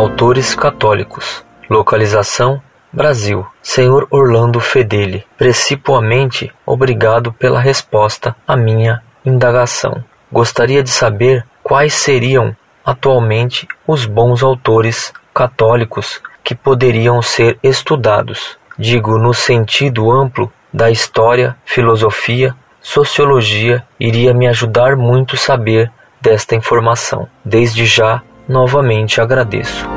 autores católicos. Localização Brasil. Senhor Orlando Fedeli, precipuamente obrigado pela resposta à minha indagação. Gostaria de saber quais seriam atualmente os bons autores católicos que poderiam ser estudados. Digo no sentido amplo da história, filosofia, sociologia, iria me ajudar muito saber desta informação. Desde já, novamente agradeço.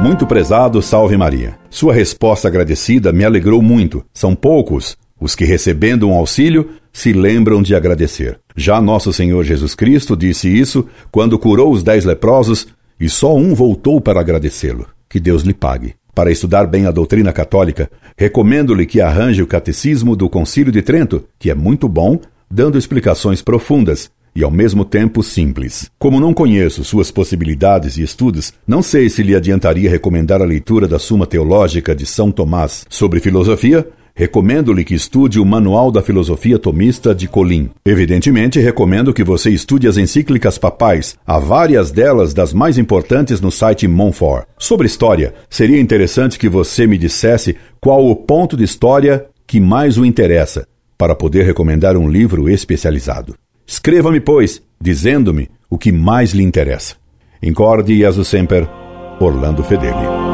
Muito prezado, salve Maria. Sua resposta agradecida me alegrou muito. São poucos os que, recebendo um auxílio, se lembram de agradecer. Já nosso Senhor Jesus Cristo disse isso quando curou os dez leprosos e só um voltou para agradecê-lo. Que Deus lhe pague. Para estudar bem a doutrina católica, recomendo-lhe que arranje o Catecismo do Concílio de Trento, que é muito bom, dando explicações profundas e ao mesmo tempo simples. Como não conheço suas possibilidades e estudos, não sei se lhe adiantaria recomendar a leitura da Suma Teológica de São Tomás sobre filosofia, Recomendo-lhe que estude o Manual da Filosofia Tomista de Colim. Evidentemente, recomendo que você estude as encíclicas papais, há várias delas das mais importantes no site Monfort. Sobre história, seria interessante que você me dissesse qual o ponto de história que mais o interessa, para poder recomendar um livro especializado. Escreva-me, pois, dizendo-me o que mais lhe interessa. Incorde Jesus Semper, Orlando Fedeli.